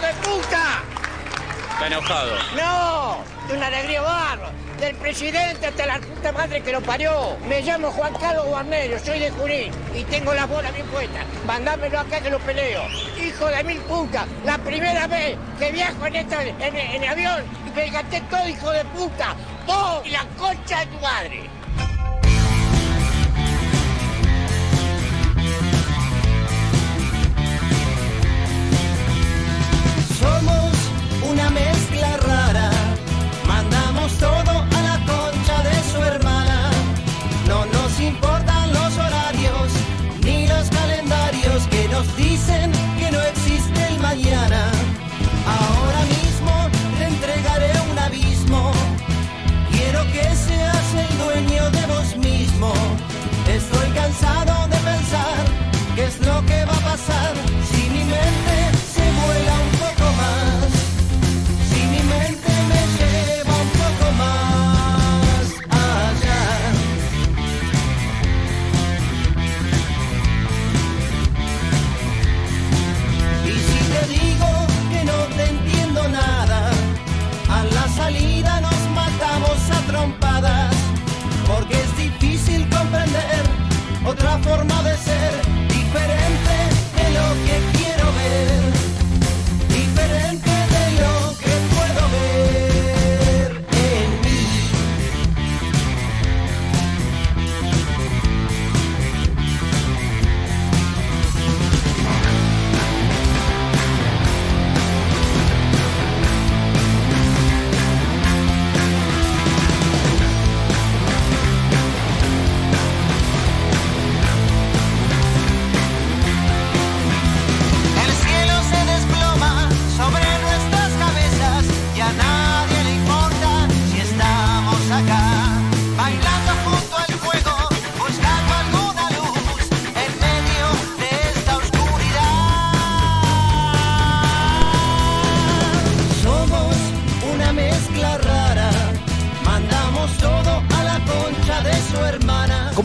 de puta! Está enojado. ¡No! De una alegría barba. Del presidente hasta la puta madre que lo parió. Me llamo Juan Carlos Guarnero, soy de Junín y tengo las bolas bien puestas. Mandámelo acá que lo peleo. Hijo de mil putas, la primera vez que viajo en, esta, en, en avión y me gasté todo, hijo de puta. Vos y la concha de tu madre. Que no existe el mañana. Ahora mismo te entregaré un abismo. Quiero que seas el dueño de vos mismo. Estoy cansado de pensar qué es lo que va a pasar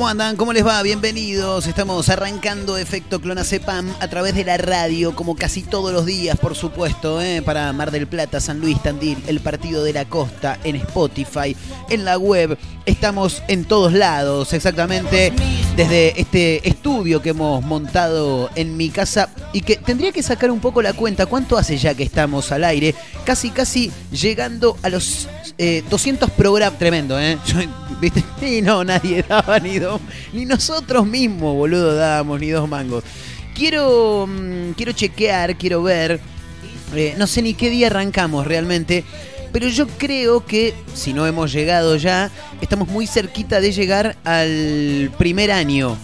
¿Cómo andan? ¿Cómo les va? Bienvenidos. Estamos arrancando Efecto Clonacepam a través de la radio, como casi todos los días, por supuesto, ¿eh? para Mar del Plata, San Luis, Tandil, el Partido de la Costa, en Spotify, en la web. Estamos en todos lados, exactamente, desde este estudio que hemos montado en mi casa y que tendría que sacar un poco la cuenta. ¿Cuánto hace ya que estamos al aire? Casi, casi llegando a los eh, 200 programas. Tremendo, ¿eh? ¿Viste? Y no, nadie daba ni dos. Ni nosotros mismos, boludo, dábamos ni dos mangos. Quiero, mm, quiero chequear, quiero ver. eh, no sé ni qué día arrancamos realmente. Pero yo creo que, si no hemos llegado ya, estamos muy cerquita de llegar al primer año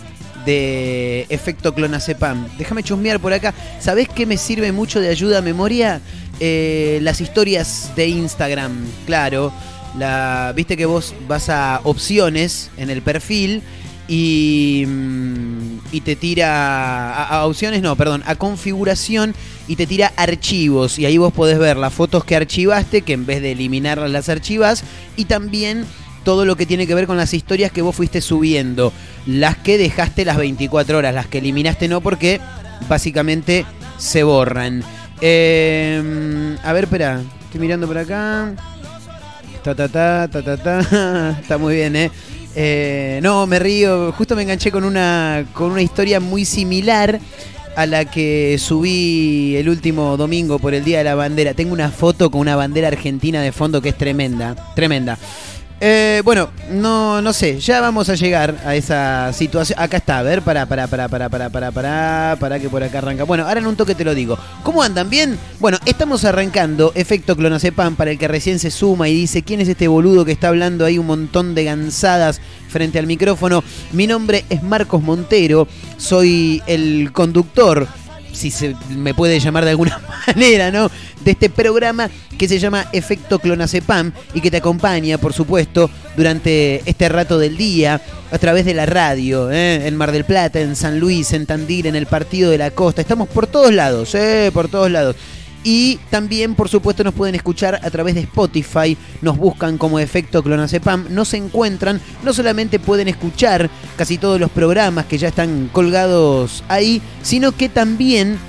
de efecto clonazepam. Déjame chusmear por acá. ¿Sabés qué me sirve mucho de ayuda a memoria? Eh, las historias de Instagram, claro. La, Viste que vos vas a opciones en el perfil y, mm, y te tira a, opciones, no, perdón, a configuración y te tira archivos y ahí vos podés ver las fotos que archivaste, que en vez de eliminarlas las archivas y también todo lo que tiene que ver con las historias que vos fuiste subiendo, las que dejaste las 24 horas, las que eliminaste no porque básicamente se borran. Eh, a ver, espera, estoy mirando por acá. Ta ta ta ta ta ta. Está muy bien, ¿eh? Eh, no, me río. Justo me enganché con una, con una historia muy similar a la que subí el último domingo por el Día de la Bandera. Tengo una foto con una bandera argentina de fondo que es tremenda. Tremenda. Eh, bueno, no, no sé, ya vamos a llegar a esa situación. Acá está, a ver, para, para, para, para, para, para, para, para que por acá arranca. Bueno, ahora en un toque te lo digo. ¿Cómo andan? ¿Bien? Bueno, estamos arrancando Efecto Clonazepam para el que recién se suma y dice quién es este boludo que está hablando ahí un montón de gansadas frente al micrófono. Mi nombre es Marcos Montero, soy el conductor si se me puede llamar de alguna manera, ¿no? De este programa que se llama Efecto Clonazepam y que te acompaña, por supuesto, durante este rato del día a través de la radio, ¿eh? en Mar del Plata, en San Luis, en Tandil, en el Partido de la Costa. Estamos por todos lados, ¿eh? Por todos lados. Y también, por supuesto, nos pueden escuchar a través de Spotify. Nos buscan como efecto Clonazepam. Nos encuentran. No solamente pueden escuchar casi todos los programas que ya están colgados ahí, sino que también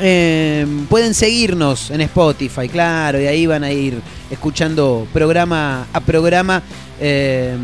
eh, pueden seguirnos en Spotify, claro, y ahí van a ir escuchando programa a programa eh,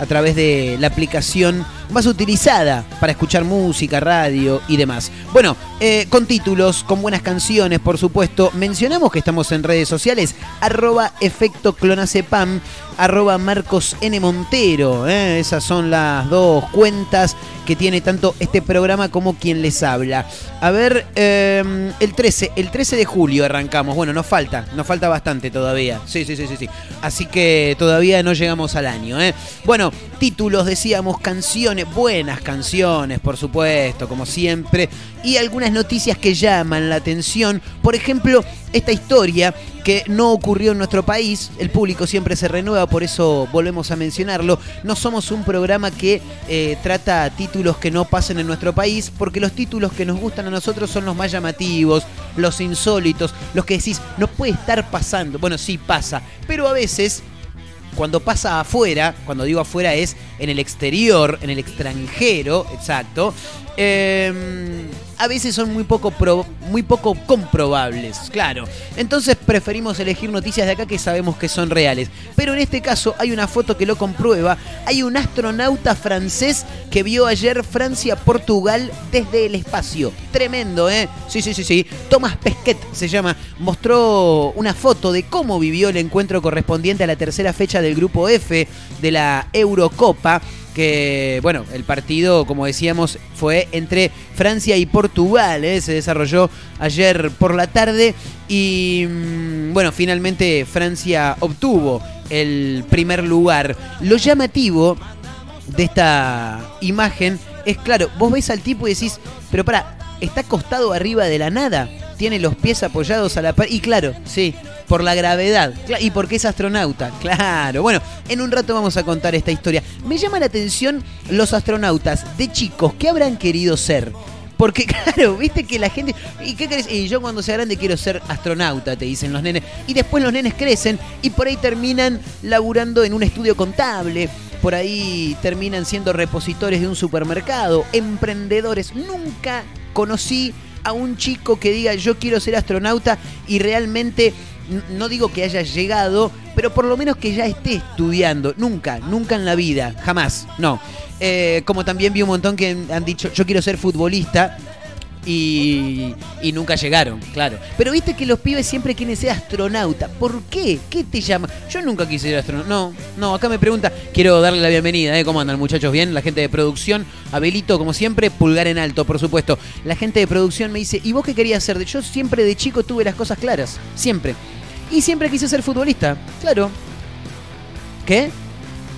a través de la aplicación más utilizada para escuchar música, radio y demás. Bueno, eh, con títulos, con buenas canciones, por supuesto. Mencionamos que estamos en redes sociales, arroba efecto clonacepam, arroba Marcos N. Montero. eh, Esas son las dos cuentas que tiene tanto este programa como quien les habla. A ver, eh, el 13, el 13 de julio arrancamos. Bueno, nos falta, nos falta bastante todavía. Sí, sí, sí, sí, sí. Así que todavía no llegamos al año. ¿eh? Bueno, títulos, decíamos, canciones, buenas canciones, por supuesto, como siempre. Y algunas noticias que llaman la atención. Por ejemplo, esta historia que no ocurrió en nuestro país. El público siempre se renueva, por eso volvemos a mencionarlo. No somos un programa que eh, trata títulos que no pasen en nuestro país, porque los títulos que nos gustan a nosotros son los más llamativos, los insólitos, los que decís, no puede estar pasando. Bueno, sí pasa, pero a veces cuando pasa afuera, cuando digo afuera es en el exterior, en el extranjero, exacto, eh, a veces son muy poco, muy poco comprobables, claro. Entonces preferimos elegir noticias de acá que sabemos que son reales. Pero en este caso hay una foto que lo comprueba. Hay un astronauta francés que vio ayer Francia-Portugal desde el espacio. Tremendo, ¿eh? Sí, sí, sí, sí. Thomas Pesquet se llama. Mostró una foto de cómo vivió el encuentro correspondiente a la tercera fecha del grupo F de la Eurocopa que, bueno, el partido, como decíamos, fue entre Francia y Portugal, ¿eh? se desarrolló ayer por la tarde y, mm, bueno, finalmente Francia obtuvo el primer lugar. Lo llamativo de esta imagen es, claro, vos ves al tipo y decís, pero para, está acostado arriba de la nada, tiene los pies apoyados a la pared, y claro, sí, por la gravedad, y porque es astronauta, claro. Bueno, en un rato vamos a contar esta historia. Me llama la atención los astronautas de chicos, ¿qué habrán querido ser? Porque claro, viste que la gente... ¿Y qué querés? Y yo cuando sea grande quiero ser astronauta, te dicen los nenes. Y después los nenes crecen y por ahí terminan laburando en un estudio contable. Por ahí terminan siendo repositores de un supermercado, emprendedores. Nunca conocí a un chico que diga yo quiero ser astronauta y realmente no digo que haya llegado, pero por lo menos que ya esté estudiando. Nunca, nunca en la vida, jamás, no. Eh, como también vi un montón que han dicho yo quiero ser futbolista. Y, y nunca llegaron, claro. Pero viste que los pibes siempre quieren ser astronauta. ¿Por qué? ¿Qué te llama? Yo nunca quise ser astronauta. No, no, acá me pregunta. Quiero darle la bienvenida, ¿eh? ¿Cómo andan, muchachos? Bien, la gente de producción. Abelito, como siempre, pulgar en alto, por supuesto. La gente de producción me dice, ¿y vos qué querías ser? Yo siempre de chico tuve las cosas claras. Siempre. Y siempre quise ser futbolista. Claro. ¿Qué?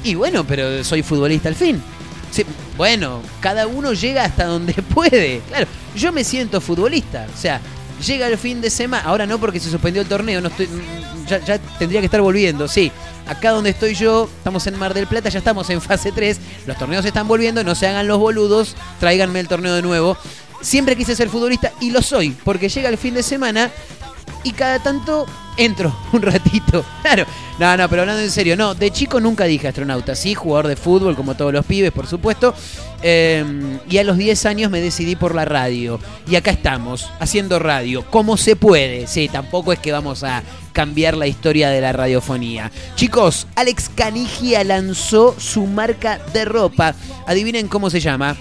Y bueno, pero soy futbolista al fin. Sí, bueno, cada uno llega hasta donde puede. Claro, yo me siento futbolista. O sea, llega el fin de semana. Ahora no porque se suspendió el torneo. No estoy, mm, ya, ya tendría que estar volviendo. Sí, acá donde estoy yo, estamos en Mar del Plata, ya estamos en fase 3. Los torneos están volviendo. No se hagan los boludos. Tráiganme el torneo de nuevo. Siempre quise ser futbolista y lo soy. Porque llega el fin de semana y cada tanto entro un ratito. Claro. No, no, pero hablando en serio, no, de chico nunca dije astronauta. Sí, jugador de fútbol, como todos los pibes, por supuesto. Eh, y a los 10 años me decidí por la radio. Y acá estamos, haciendo radio, como se puede. Sí, tampoco es que vamos a cambiar la historia de la radiofonía. Chicos, Alex Canigia lanzó su marca de ropa. Adivinen cómo se llama.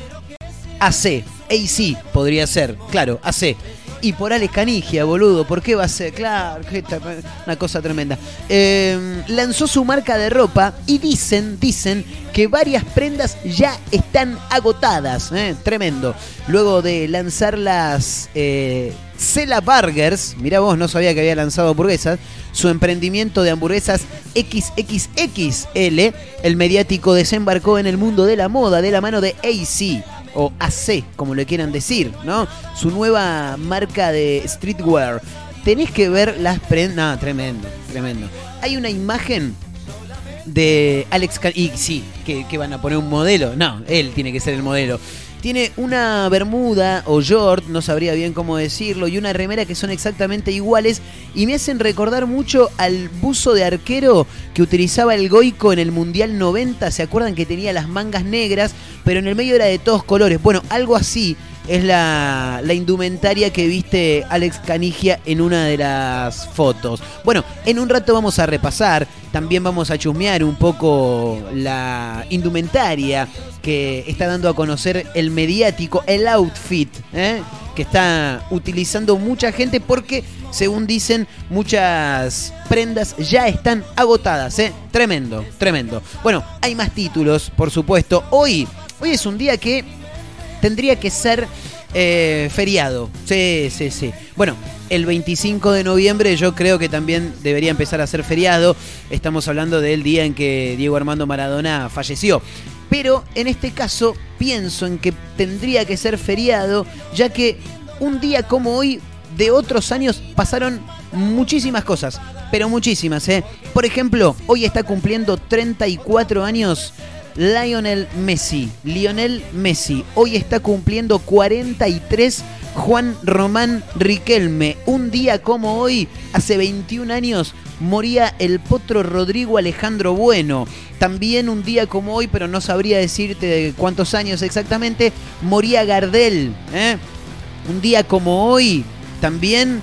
AC. AC podría ser, claro, AC. Y por Alex Canigia, boludo, ¿por qué va a ser? Claro, una cosa tremenda. Eh, lanzó su marca de ropa y dicen, dicen que varias prendas ya están agotadas. ¿eh? Tremendo. Luego de lanzar las eh, Cela Burgers, mira vos, no sabía que había lanzado hamburguesas, su emprendimiento de hamburguesas XXXL, el mediático desembarcó en el mundo de la moda de la mano de AC o AC, como le quieran decir, ¿no? Su nueva marca de streetwear. Tenés que ver las prendas. No, tremendo, tremendo. Hay una imagen de Alex Can y sí, que van a poner un modelo. No, él tiene que ser el modelo. Tiene una bermuda o short, no sabría bien cómo decirlo, y una remera que son exactamente iguales y me hacen recordar mucho al buzo de arquero que utilizaba el Goico en el Mundial 90. ¿Se acuerdan que tenía las mangas negras, pero en el medio era de todos colores? Bueno, algo así es la, la indumentaria que viste Alex Canigia en una de las fotos. Bueno, en un rato vamos a repasar, también vamos a chusmear un poco la indumentaria que está dando a conocer el mediático, el outfit, ¿eh? que está utilizando mucha gente porque, según dicen, muchas prendas ya están agotadas. ¿eh? Tremendo, tremendo. Bueno, hay más títulos, por supuesto. Hoy, hoy es un día que tendría que ser eh, feriado. Sí, sí, sí. Bueno, el 25 de noviembre yo creo que también debería empezar a ser feriado. Estamos hablando del día en que Diego Armando Maradona falleció. Pero en este caso pienso en que tendría que ser feriado, ya que un día como hoy de otros años pasaron muchísimas cosas, pero muchísimas, ¿eh? Por ejemplo, hoy está cumpliendo 34 años Lionel Messi. Lionel Messi. Hoy está cumpliendo 43 Juan Román Riquelme. Un día como hoy, hace 21 años, moría el potro Rodrigo Alejandro Bueno. También un día como hoy, pero no sabría decirte cuántos años exactamente, moría Gardel. ¿eh? Un día como hoy, también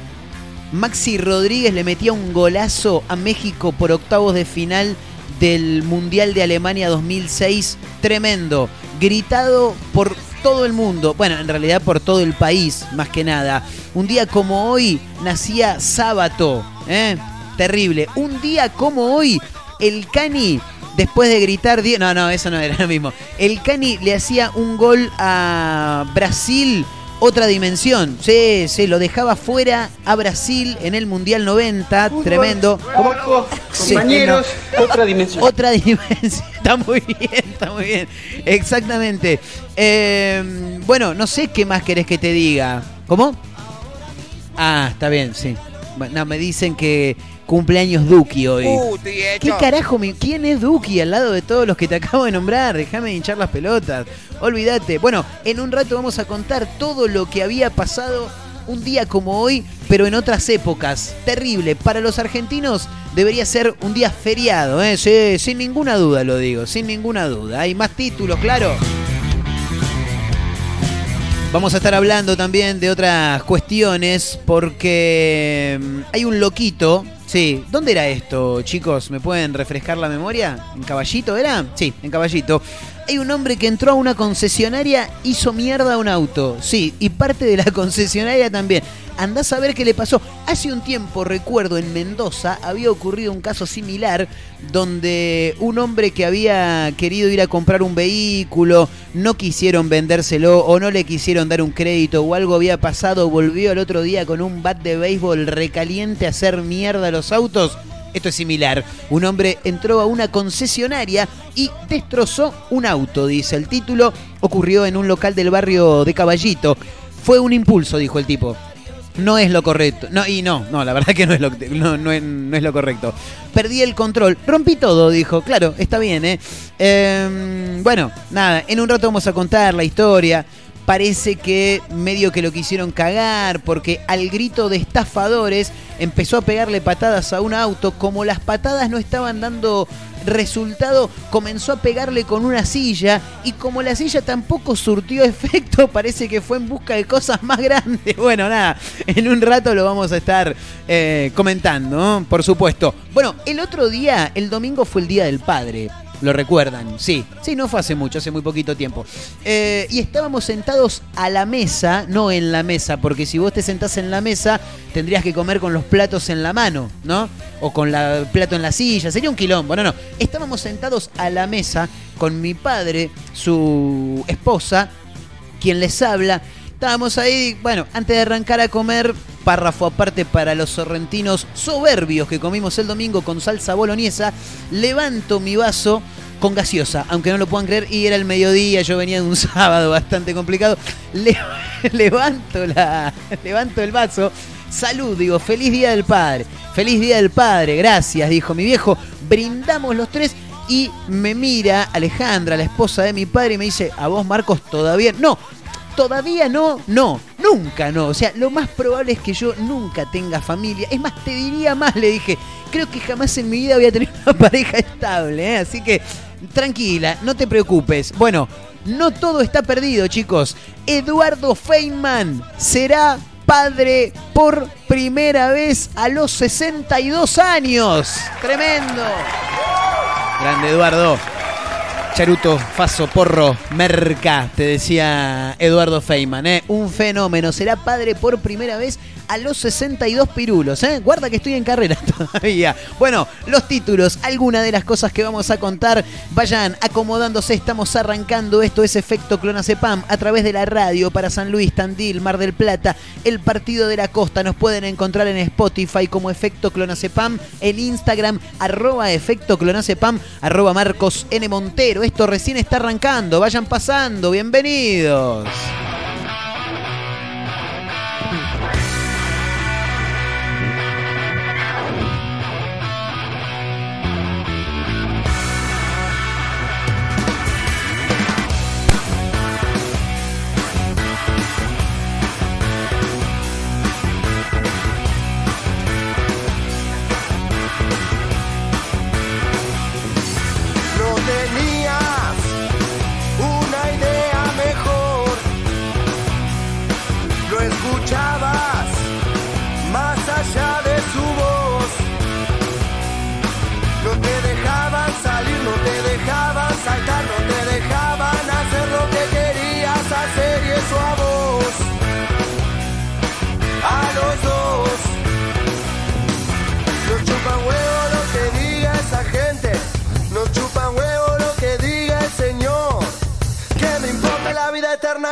Maxi Rodríguez le metía un golazo a México por octavos de final del Mundial de Alemania 2006. Tremendo. Gritado por todo el mundo, bueno, en realidad por todo el país, más que nada. Un día como hoy nacía Sábato, ¿eh? terrible. Un día como hoy, el Cani, después de gritar, no, no, eso no era lo mismo. El Cani le hacía un gol a Brasil otra dimensión. Sí, sí, lo dejaba fuera a Brasil en el Mundial 90. tremendo. compañeros, otra dimensión. Otra dimensión. Está muy bien, está muy bien. Exactamente. Eh, bueno, no sé qué más querés que te diga. ¿Cómo? Ah, está bien, sí. No, me dicen que cumpleaños Duki hoy. ¿Qué carajo? ¿Quién es Duki al lado de todos los que te acabo de nombrar? Déjame hinchar las pelotas. Olvídate. Bueno, en un rato vamos a contar todo lo que había pasado un día como hoy, pero en otras épocas. Terrible. Para los argentinos debería ser un día feriado, ¿eh? Sí, sin ninguna duda lo digo, sin ninguna duda. Hay más títulos, claro. Vamos a estar hablando también de otras cuestiones porque mm, hay un loquito. Sí, ¿dónde era esto, chicos? ¿Me pueden refrescar la memoria? ¿En Caballito era? Sí, en Caballito. Hay un hombre que entró a una concesionaria, hizo mierda a un auto. Sí, y parte de la concesionaria también andás a ver qué le pasó. Hace un tiempo, recuerdo, en Mendoza había ocurrido un caso similar donde un hombre que había querido ir a comprar un vehículo, no quisieron vendérselo o no le quisieron dar un crédito o algo había pasado, volvió al otro día con un bat de béisbol recaliente a hacer mierda a los autos. Esto es similar. Un hombre entró a una concesionaria y destrozó un auto, dice el título. Ocurrió en un local del barrio de Caballito. Fue un impulso, dijo el tipo no es lo correcto. No, y no, no, la verdad que no es lo, no, es, lo correcto. Perdí el control, rompí todo, dijo. Claro, está bien, ¿eh? eh bueno, nada, en un rato vamos a contar la historia parece que medio que lo quisieron cagar porque al grito de estafadores empezó a pegarle patadas a un auto. Como las patadas no estaban dando resultado, comenzó a pegarle con una silla y como la silla tampoco surtió efecto, parece que fue en busca de cosas más grandes. Bueno, nada, en un rato lo vamos a estar eh, comentando, por supuesto. Bueno, el otro día, el domingo fue el Día del Padre. Lo recuerdan, sí. Sí, no fue hace mucho, hace muy poquito tiempo. Eh, y estábamos sentados a la mesa, no en la mesa, porque si vos te sentás en la mesa, tendrías que comer con los platos en la mano, ¿no? O con el plato en la silla, sería un quilombo. No, no. Estábamos sentados a la mesa con mi padre, su esposa, quien les habla. Estábamos ahí, bueno, antes de arrancar a comer, párrafo aparte para los sorrentinos soberbios que comimos el domingo con salsa boloñesa, levanto mi vaso con gaseosa, aunque no lo puedan creer, y era el mediodía, yo venía de un sábado bastante complicado. levanto, levanto el vaso, salud, digo, feliz día del padre, feliz día del padre, gracias, dijo mi viejo, brindamos los tres y me mira Alejandra, la esposa de mi padre, y me dice, a vos Marcos todavía, no, todavía no, no, nunca no. O sea, lo más probable es que yo nunca tenga familia. Es más, te diría más, le dije, creo que jamás en mi vida voy a tener una pareja estable, ¿eh? así que tranquila, no te preocupes. Bueno, no todo está perdido, chicos. Eduardo Feynman será padre por primera vez a los 62 años. Tremendo. Grande Eduardo. Charuto, Faso, Porro, Merca, te decía Eduardo Feynman. ¿eh? Un fenómeno. Será padre por primera vez a los 62 pirulos. ¿eh? Guarda que estoy en carrera todavía. Bueno, los títulos, algunas de las cosas que vamos a contar. Vayan acomodándose, estamos arrancando. Esto es Efecto Clonacepam a través de la radio para San Luis, Tandil, Mar del Plata, el Partido de la Costa. Nos pueden encontrar en Spotify como Efecto Clonacepam, en Instagram, arroba Efecto Clonacepam, arroba Marcos N. Montero. Esto recién está arrancando. Vayan pasando. Bienvenidos.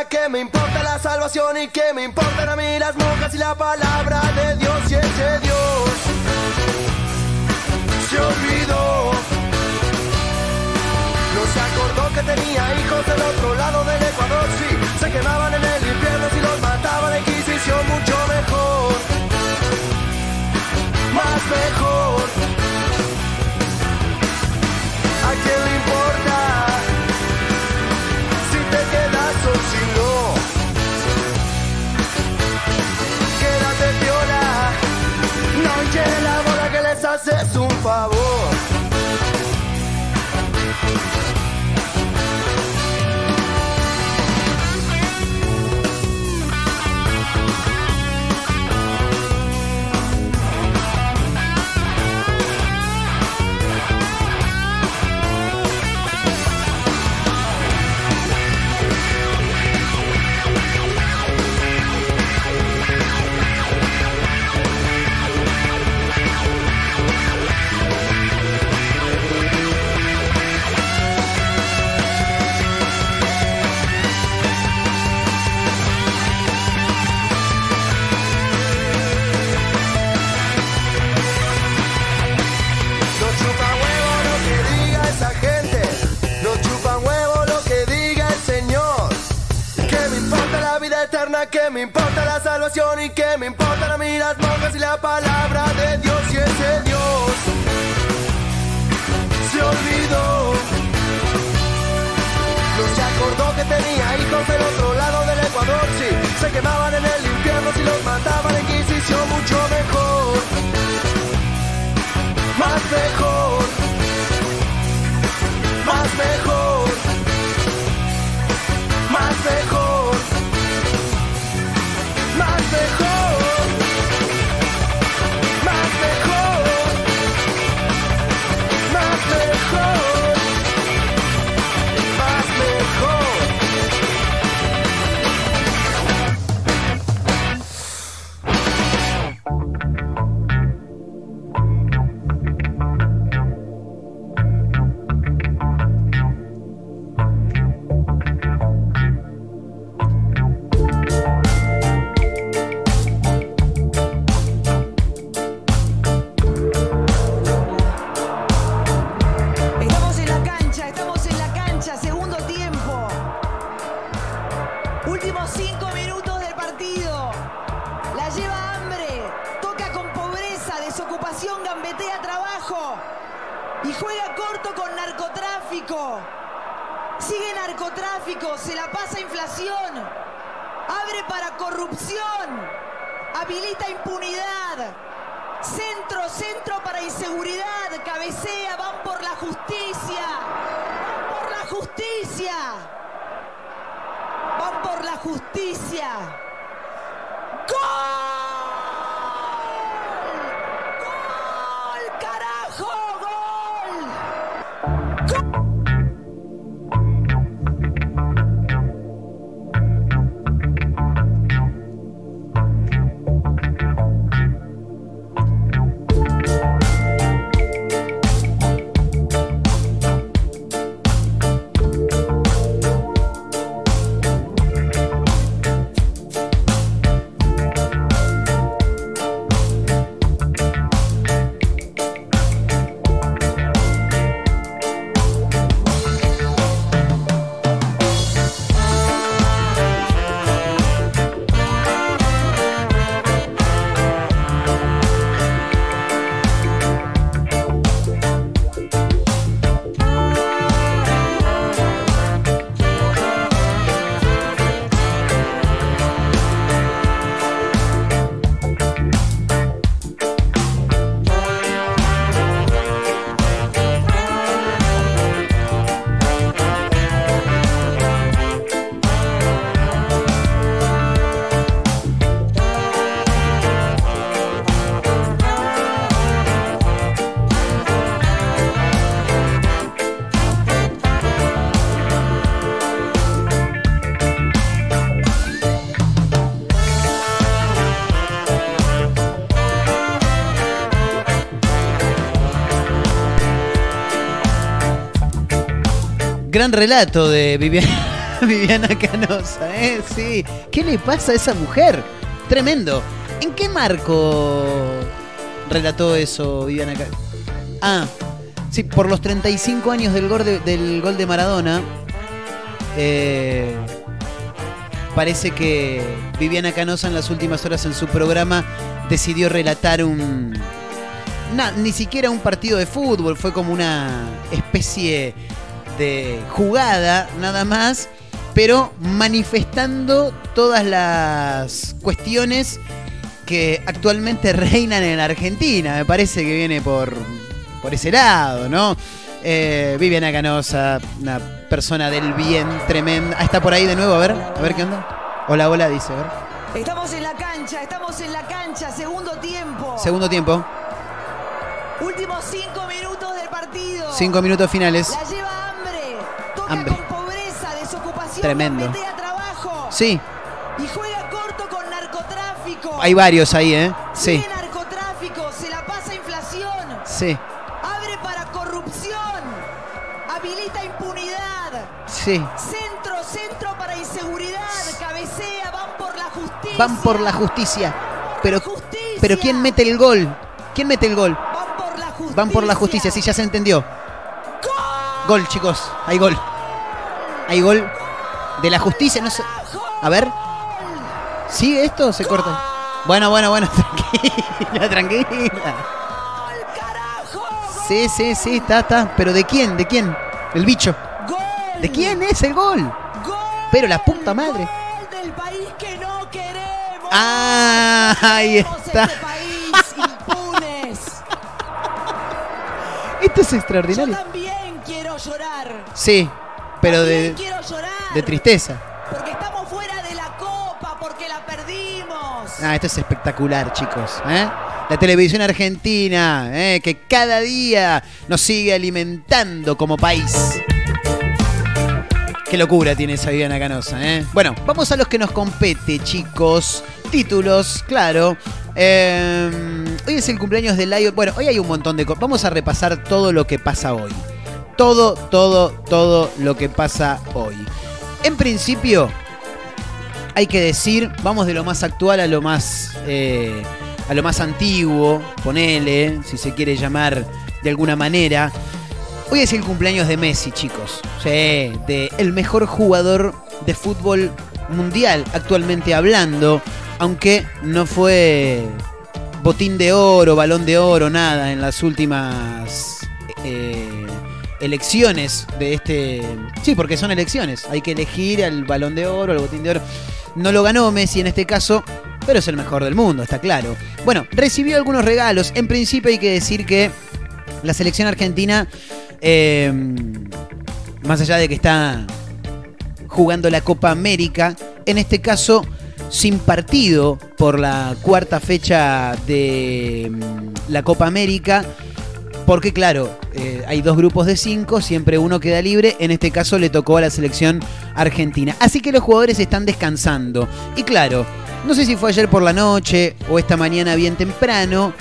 Que me importa la salvación y que me importan a mí las monjas y la palabra de Dios y ese Dios. Se olvidó. No se acordó que tenía hijos del otro lado del Ecuador. Sí, se quemaban en el infierno si los mataba la Inquisición mucho mejor más mejor. Haces un favor. Relato de Viviana, Canosa, ¿eh? Sí. ¿Qué le pasa a esa mujer? Tremendo. ¿En qué marco relató eso Viviana Canosa? Ah, sí, por los 35 años del gol de, del gol de Maradona, eh, parece que Viviana Canosa en las últimas horas en su programa decidió relatar un... ni siquiera un partido de fútbol, fue como una especie de jugada nada más, pero manifestando todas las cuestiones que actualmente reinan en Argentina. Me parece que viene por, por ese lado, ¿no? Eh, Viviana Canosa, una persona del bien tremenda. Ah, está por ahí de nuevo, a ver, a ver qué onda. Hola, hola, dice, a ver. Estamos en la cancha, estamos en la cancha, segundo tiempo. Segundo tiempo, Últimos cinco minutos del partido. cinco minutos finales. La lleva hambre. Pobreza, desocupación. Tremendo. trabajo. Sí, Y juega corto con narcotráfico. hay varios ahí, ¿eh? Sí, narcotráfico, se la pasa inflación. sí, Abre para corrupción. Habilita impunidad. sí. Centro, centro para inseguridad. Cabecea, van por la justicia. Van por la justicia. Pero, Justicia. pero ¿quién mete el gol? ¿Quién mete el gol? Van por la justicia. Van por la justicia, sí, ya se entendió. Gol, chicos, hay gol. Hay gol de la justicia, no sé. A ver. ¿Sigue esto se corta? Bueno, bueno, bueno, tranquila, tranquila. Sí, sí, sí, está, está. Pero ¿de quién? ¿De quién? El bicho. ¿De quién es el gol? Pero la puta madre. Del país que no queremos. Ah, ahí está. Esto es Yo extraordinario. también quiero llorar. Sí, pero de, quiero llorar. de tristeza. Porque estamos fuera de la copa, porque la perdimos. Ah, esto es espectacular, chicos. ¿eh? La televisión argentina, ¿eh? que cada día nos sigue alimentando como país. Qué locura tiene esa Viviana Canosa, ¿eh? Bueno, vamos a los que nos compete, chicos. Títulos, claro. Eh, hoy es el cumpleaños de Lion. Bueno, hoy hay un montón de cosas. Vamos a repasar todo lo que pasa hoy. Todo, todo, todo lo que pasa hoy. En principio, hay que decir, vamos de lo más actual a lo más eh, a lo más antiguo, ponele, si se quiere llamar de alguna manera. Hoy es el cumpleaños de Messi, chicos. De el mejor jugador de fútbol mundial actualmente hablando, aunque no fue botín de oro, balón de oro, nada en las últimas eh, elecciones de este... Sí, porque son elecciones, hay que elegir al balón de oro, al botín de oro. No lo ganó Messi en este caso, pero es el mejor del mundo, está claro. Bueno, recibió algunos regalos. En principio hay que decir que la selección argentina, eh, más allá de que está jugando la Copa América, en este caso sin partido por la cuarta fecha de mm, la Copa América. Porque claro, eh, hay dos grupos de cinco, siempre uno queda libre, en este caso le tocó a la selección argentina. Así que los jugadores están descansando. Y claro, no sé si fue ayer por la noche o esta mañana bien temprano,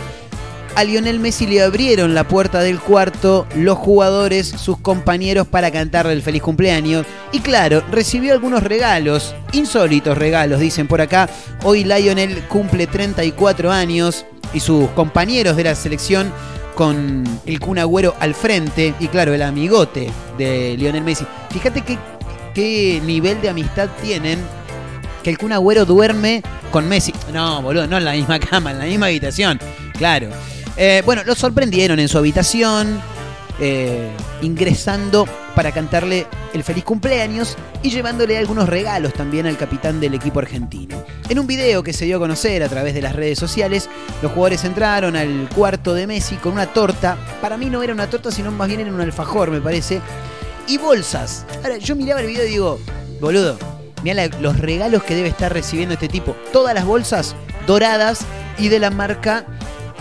a Lionel Messi le abrieron la puerta del cuarto los jugadores, sus compañeros, para cantarle el feliz cumpleaños. Y claro, recibió algunos regalos, insólitos regalos, dicen por acá. Hoy Lionel cumple 34 años y sus compañeros de la selección con el Kun Agüero al frente y claro, el amigote de Lionel Messi. Fíjate qué, qué nivel de amistad tienen que el Kun Agüero duerme con Messi. No, boludo, no en la misma cama, en la misma habitación. Claro. Eh, bueno, lo sorprendieron en su habitación, eh, ingresando para cantarle el feliz cumpleaños y llevándole algunos regalos también al capitán del equipo argentino. En un video que se dio a conocer a través de las redes sociales, los jugadores entraron al cuarto de Messi con una torta. Para mí no era una torta, sino más bien era un alfajor, me parece. Y bolsas. Ahora, yo miraba el video y digo, boludo, mira los regalos que debe estar recibiendo este tipo. Todas las bolsas doradas y de la marca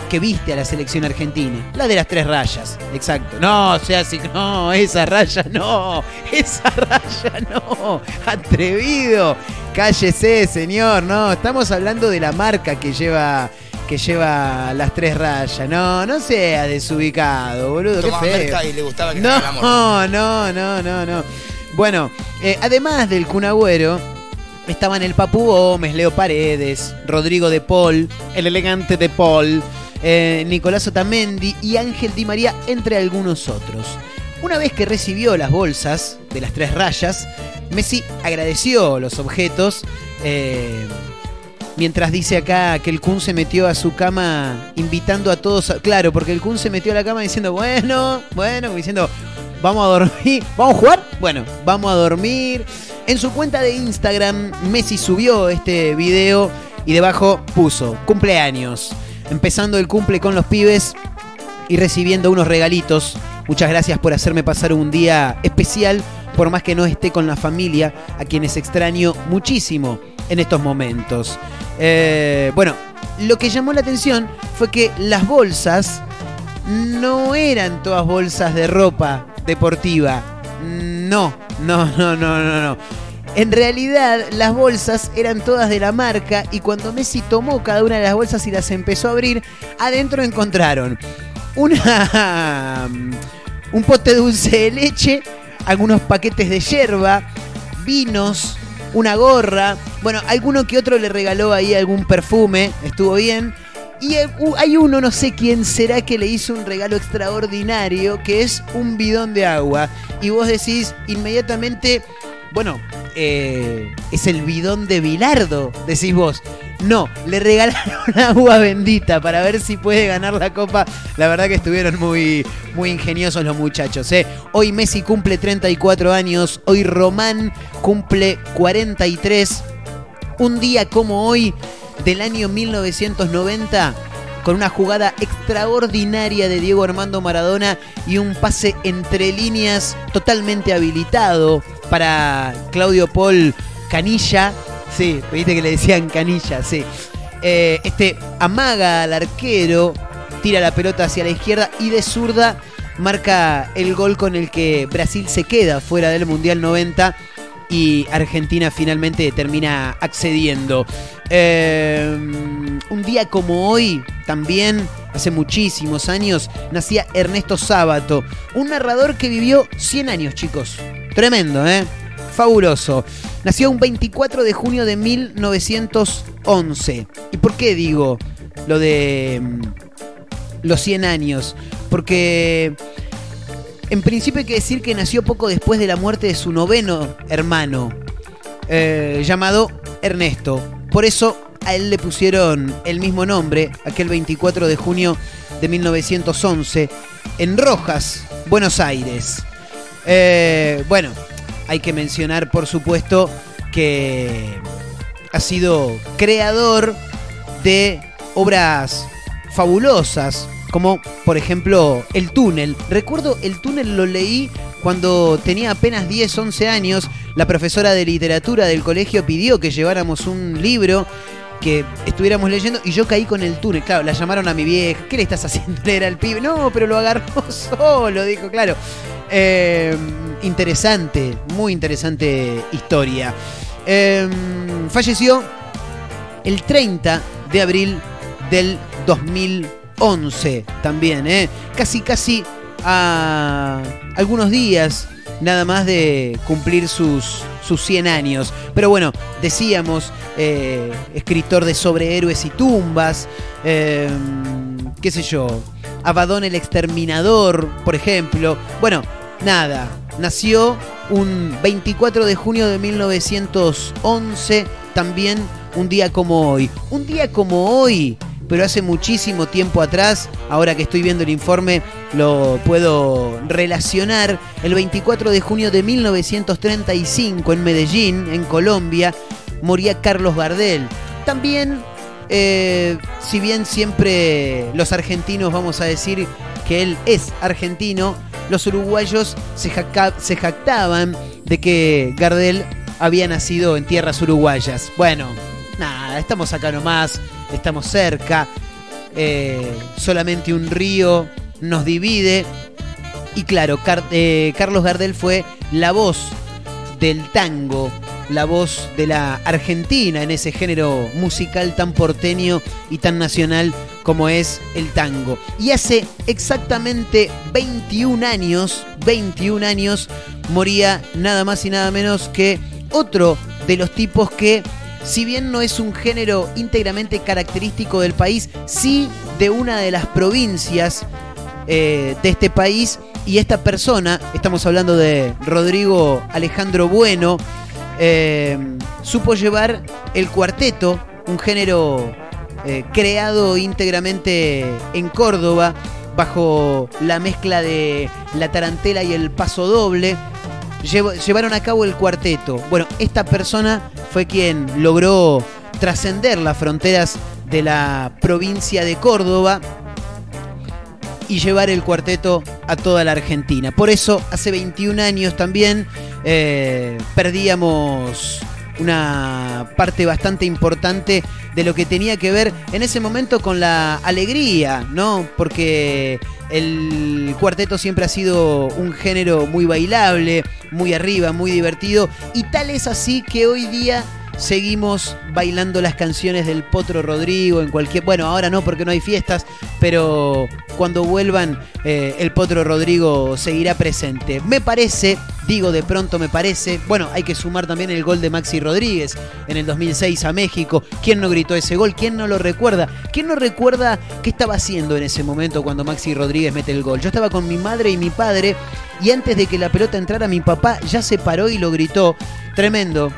que viste a la selección argentina. La de las tres rayas, exacto. No, o sea, si no, esa raya no, esa raya no, atrevido. Cállese, señor, no, estamos hablando de la marca que lleva que lleva las tres rayas. No, no sea desubicado, boludo. Qué feo. y le gustaba que no, hagamos. no, no, no, no. Bueno, eh, además del Cunagüero, estaban el Papu Gómez, Leo Paredes, Rodrigo de Paul, el elegante de Paul, eh, Nicolás Otamendi y Ángel Di María, entre algunos otros. Una vez que recibió las bolsas de las tres rayas, Messi agradeció los objetos. eh, Mientras dice acá que el Kun se metió a su cama invitando a todos. a- claro, porque el Kun se metió a la cama diciendo, bueno, bueno, diciendo, vamos a dormir, vamos a jugar. Bueno, vamos a dormir. En su cuenta de Instagram, Messi subió este video y debajo puso cumpleaños. Empezando el cumple con los pibes y recibiendo unos regalitos. Muchas gracias por hacerme pasar un día especial, por más que no esté con la familia, a quienes extraño muchísimo en estos momentos. Eh, bueno, lo que llamó la atención fue que las bolsas no eran todas bolsas de ropa deportiva. No, no, no, no, no, no. En realidad, las bolsas eran todas de la marca y cuando Messi tomó cada una de las bolsas y las empezó a abrir, adentro encontraron una un pote dulce de leche, algunos paquetes de yerba, vinos, una gorra, bueno, alguno que otro le regaló ahí algún perfume, estuvo bien. Y hay uno, no sé quién será, que le hizo un regalo extraordinario, que es un bidón de agua. Y vos decís inmediatamente, bueno, eh, es el bidón de Bilardo, decís vos. No, le regalaron agua bendita para ver si puede ganar la copa. La verdad que estuvieron muy, muy ingeniosos los muchachos. ¿eh? Hoy Messi cumple 34 años, hoy Román cumple 43. Un día como hoy del año 1990 con una jugada extraordinaria de Diego Armando Maradona y un pase entre líneas totalmente habilitado para Claudio Paul Canilla. Sí, viste que le decían Canilla, sí. Eh, este amaga al arquero, tira la pelota hacia la izquierda y de zurda marca el gol con el que Brasil se queda fuera del Mundial 90 y Argentina finalmente termina accediendo. Eh, un día como hoy, también, hace muchísimos años, nacía Ernesto Sábato, un narrador que vivió 100 años, chicos. Tremendo, ¿eh? Fabuloso. Nació un 24 de junio de 1911. ¿Y por qué digo lo de mm, los 100 años? Porque en principio hay que decir que nació poco después de la muerte de su noveno hermano, eh, llamado Ernesto. Por eso a él le pusieron el mismo nombre, aquel 24 de junio de 1911, en Rojas, Buenos Aires. Eh, bueno, hay que mencionar, por supuesto, que ha sido creador de obras fabulosas, como por ejemplo El túnel. Recuerdo el túnel lo leí cuando tenía apenas 10, 11 años, la profesora de literatura del colegio pidió que lleváramos un libro que estuviéramos leyendo y yo caí con el túnel. Claro, la llamaron a mi vieja. ¿Qué le estás haciendo leer al pibe? No, pero lo agarró solo, dijo, claro. Eh, interesante, muy interesante historia. Eh, falleció el 30 de abril del 2011 también, ¿eh? Casi, casi a algunos días nada más de cumplir sus, sus 100 años. Pero bueno, decíamos, eh, escritor de sobrehéroes y tumbas, eh, qué sé yo, Abadón el Exterminador, por ejemplo. Bueno, nada, nació un 24 de junio de 1911, también un día como hoy. Un día como hoy pero hace muchísimo tiempo atrás, ahora que estoy viendo el informe, lo puedo relacionar. El 24 de junio de 1935 en Medellín, en Colombia, moría Carlos Gardel. También, eh, si bien siempre los argentinos vamos a decir que él es argentino, los uruguayos se, se jactaban de que Gardel había nacido en tierras uruguayas. Bueno, nada, estamos acá nomás estamos cerca, eh, solamente un río nos divide. Y claro, eh, Carlos Gardel fue la voz del tango, la voz de la Argentina en ese género musical tan porteño y tan nacional como es el tango. Y hace exactamente 21 años, 21 años, moría nada más y nada menos que otro de los tipos que si bien no es un género íntegramente característico del país, sí de una de las provincias eh, de este país. Y esta persona, estamos hablando de Rodrigo Alejandro Bueno, eh, supo llevar el cuarteto, un género eh, creado íntegramente en Córdoba, bajo la mezcla de la tarantela y el paso doble llevaron a cabo el cuarteto. Bueno, esta persona fue quien logró trascender las fronteras de la provincia de Córdoba y llevar el cuarteto a toda la Argentina. Por eso, hace 21 años también eh, perdíamos una parte bastante importante de lo que tenía que ver en ese momento con la alegría, ¿no? Porque el cuarteto siempre ha sido un género muy bailable, muy arriba, muy divertido, y tal es así que hoy día seguimos bailando las canciones del Potro Rodrigo en cualquier. Bueno, ahora no porque no hay fiestas, pero cuando vuelvan, eh, el Potro Rodrigo seguirá presente. Me parece, digo de pronto me parece, bueno, hay que sumar también el gol de Maxi Rodríguez en el 2006 a México. ¿Quién no gritó ese gol? ¿Quién no lo recuerda? ¿Quién no recuerda qué estaba haciendo en ese momento cuando Maxi Rodríguez mete el gol? Yo estaba con mi madre y mi padre y antes de que la pelota entrara mi papá ya se paró y lo gritó. Tremendo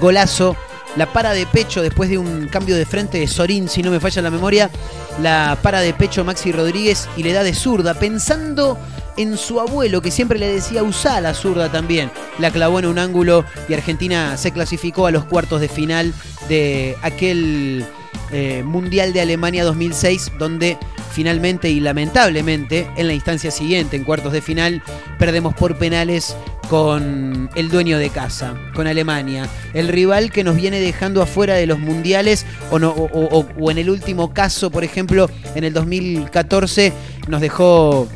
golazo. La para de pecho después de un cambio de frente de Sorín, si no me falla la memoria. La para de pecho Maxi Rodríguez y le da de zurda, pensando en su abuelo que siempre le decía usa la zurda también. La clavó en un ángulo y Argentina se clasificó a los cuartos de final de aquel eh, Mundial de Alemania 2006, donde finalmente y lamentablemente en la instancia siguiente, en cuartos de final, perdemos por penales con el dueño de casa, con Alemania. El rival que nos viene dejando afuera de los mundiales o, no, o, en el último caso, por ejemplo, en el 2014 nos dejó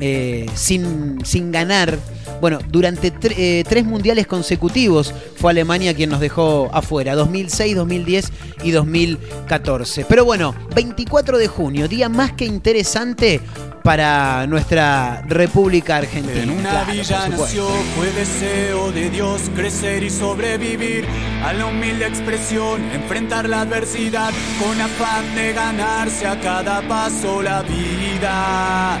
eh, sin, sin ganar bueno, durante eh, tres mundiales consecutivos fue Alemania quien nos dejó afuera, 2006, 2010 y 2014. Pero bueno, 24 de junio, día más que interesante para nuestra República Argentina. En una villa nació, fue deseo de Dios crecer y sobrevivir a la humilde expresión, enfrentar la adversidad con afán de ganarse a cada paso la vida.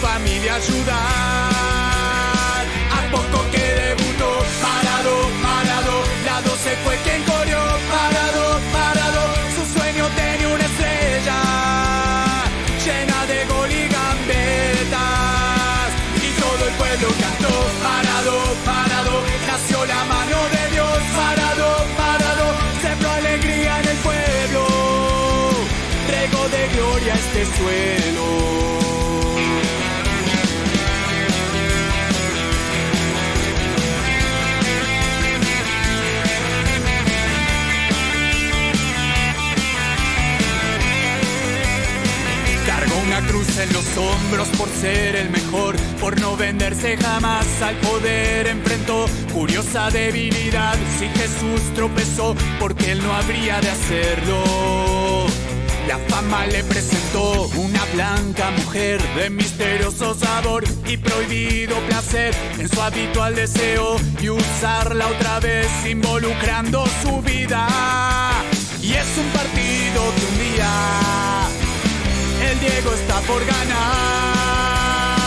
familia ayudar. A poco que debutó, parado, parado, la 12 fue quien corrió, parado, parado. Su sueño tenía una estrella llena de gol y gambetas. Y todo el pueblo cantó, parado, parado, nació la mano de Dios, parado, parado, sembró alegría en el pueblo, regó de gloria este suelo. En los hombros por ser el mejor, por no venderse jamás al poder. Enfrentó curiosa debilidad. Si Jesús tropezó, porque él no habría de hacerlo. La fama le presentó una blanca mujer de misterioso sabor y prohibido placer en su habitual deseo y usarla otra vez involucrando su vida. Y es un partido por ganar.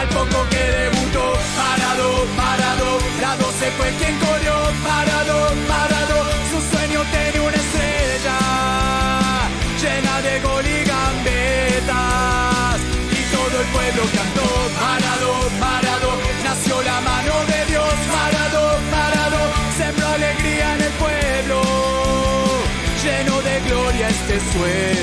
Al poco que debutó, parado, parado. La 12 fue quien corrió, parado, parado. Su sueño tenía una estrella llena de gol y gambetas. Y todo el pueblo cantó, parado, parado. Nació la mano de Dios, parado, parado. Sembró alegría en el pueblo, lleno de gloria este suelo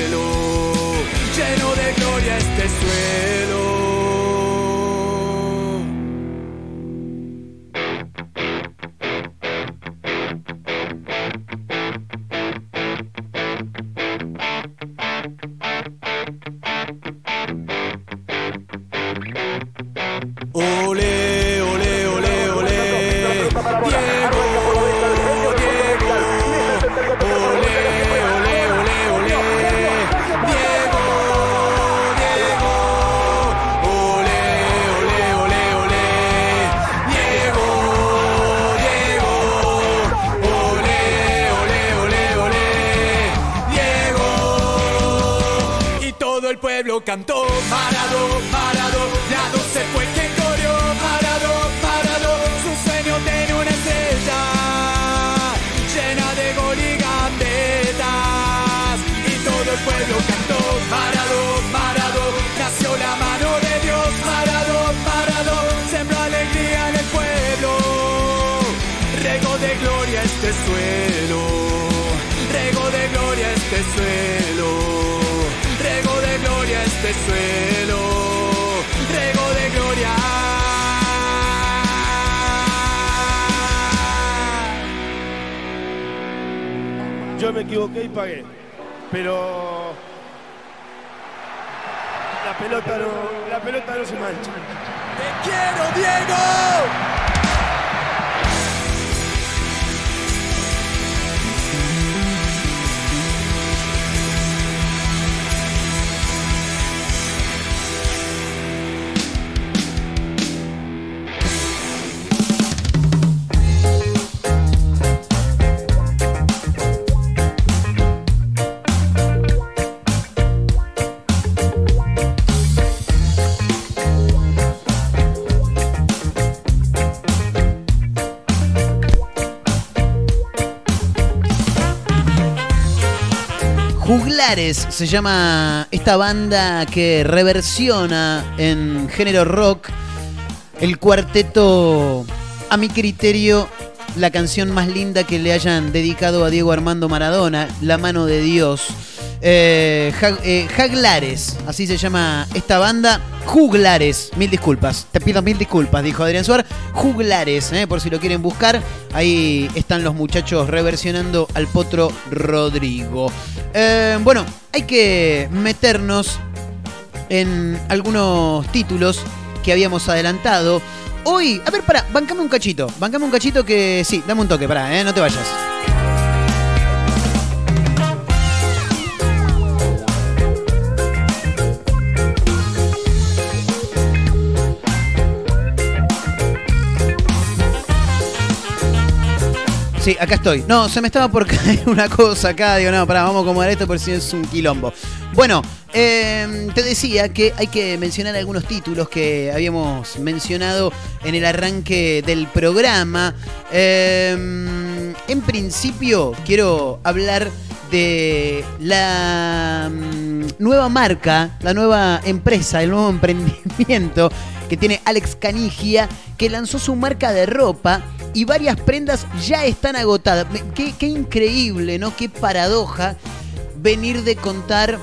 Yo me equivoqué y pagué. Pero la pelota no, la pelota no se mancha. ¡Te quiero, Diego! Se llama esta banda que reversiona en género rock el cuarteto, a mi criterio, la canción más linda que le hayan dedicado a Diego Armando Maradona, La mano de Dios. Eh, eh, Jaglares, así se llama esta banda. Juglares, mil disculpas, te pido mil disculpas, dijo Adrián Suar. Juglares, eh, por si lo quieren buscar. Ahí están los muchachos reversionando al potro Rodrigo. Eh, bueno, hay que meternos en algunos títulos que habíamos adelantado. Hoy, a ver, pará, bancame un cachito. Bancame un cachito que. Sí, dame un toque, pará, eh, no te vayas. Sí, acá estoy. No, se me estaba por caer una cosa acá. Digo, no, pará, vamos a acomodar esto por si es un quilombo. Bueno, eh, te decía que hay que mencionar algunos títulos que habíamos mencionado en el arranque del programa. Eh, en principio, quiero hablar de la mm, nueva marca, la nueva empresa, el nuevo emprendimiento que tiene Alex Canigia, que lanzó su marca de ropa y varias prendas ya están agotadas. Qué increíble, ¿no? Qué paradoja venir de contar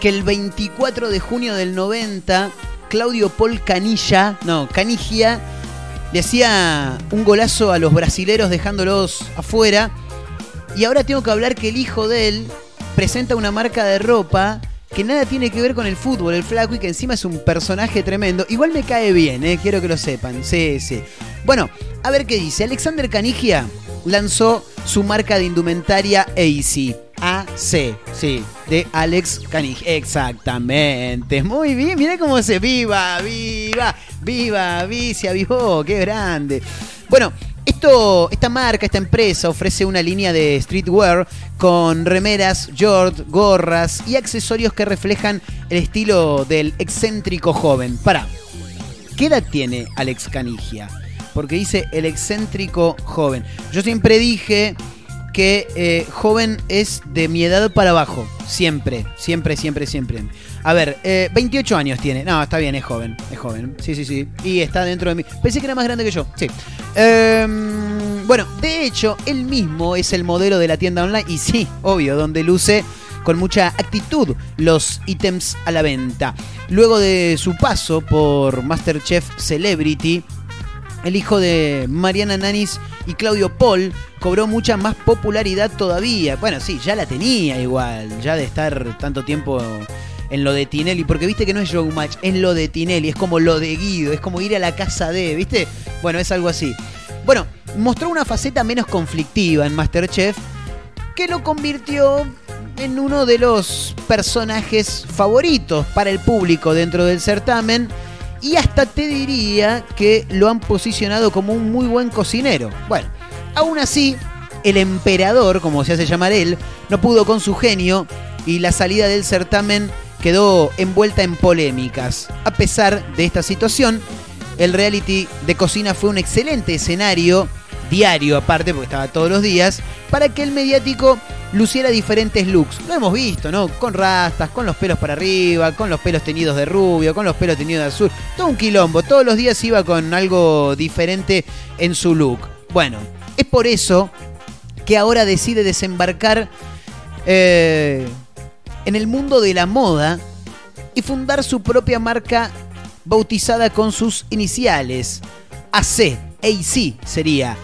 que el 24 de junio del 90, Claudio Paul Canilla, no, Canigia, le hacía un golazo a los brasileros dejándolos afuera. Y ahora tengo que hablar que el hijo de él presenta una marca de ropa que nada tiene que ver con el fútbol, el flaco, y que encima es un personaje tremendo. Igual me cae bien, eh, quiero que lo sepan. Sí, sí. Bueno, a ver qué dice. Alexander Canigia lanzó su marca de indumentaria AC. AC, sí, de Alex Canigia. Exactamente. Muy bien, mirá cómo se viva, viva, viva, vi, se qué grande. Bueno, esto, esta marca, esta empresa ofrece una línea de streetwear con remeras, shorts, gorras y accesorios que reflejan el estilo del excéntrico joven. Para, ¿qué edad tiene Alex Canigia? Porque dice el excéntrico joven. Yo siempre dije que eh, joven es de mi edad para abajo. Siempre, siempre, siempre, siempre. A ver, eh, 28 años tiene. No, está bien, es joven. Es joven. Sí, sí, sí. Y está dentro de mí. Pensé que era más grande que yo. Sí. Em, bueno, de hecho, él mismo es el modelo de la tienda online. Y sí, obvio, donde luce con mucha actitud los ítems a la venta. Luego de su paso por Masterchef Celebrity, el hijo de Mariana Nanis y Claudio Paul cobró mucha más popularidad todavía. Bueno, sí, ya la tenía igual, ya de estar tanto tiempo en lo de Tinelli, porque viste que no es showmatch, es lo de Tinelli, es como lo de Guido, es como ir a la casa de, ¿viste? Bueno, es algo así. Bueno, mostró una faceta menos conflictiva en Masterchef que lo convirtió en uno de los personajes favoritos para el público dentro del certamen y hasta te diría que lo han posicionado como un muy buen cocinero. Bueno, aún así, el emperador, como se hace llamar él, no pudo con su genio y la salida del certamen quedó envuelta en polémicas. A pesar de esta situación, el reality de cocina fue un excelente escenario, diario aparte, porque estaba todos los días, para que el mediático luciera diferentes looks. Lo hemos visto, ¿no? Con rastas, con los pelos para arriba, con los pelos teñidos de rubio, con los pelos teñidos de azul. Todo un quilombo. Todos los días iba con algo diferente en su look. Bueno, es por eso que ahora decide desembarcar eh, en el mundo de la moda y fundar su propia marca bautizada con sus iniciales. AC, AC sería.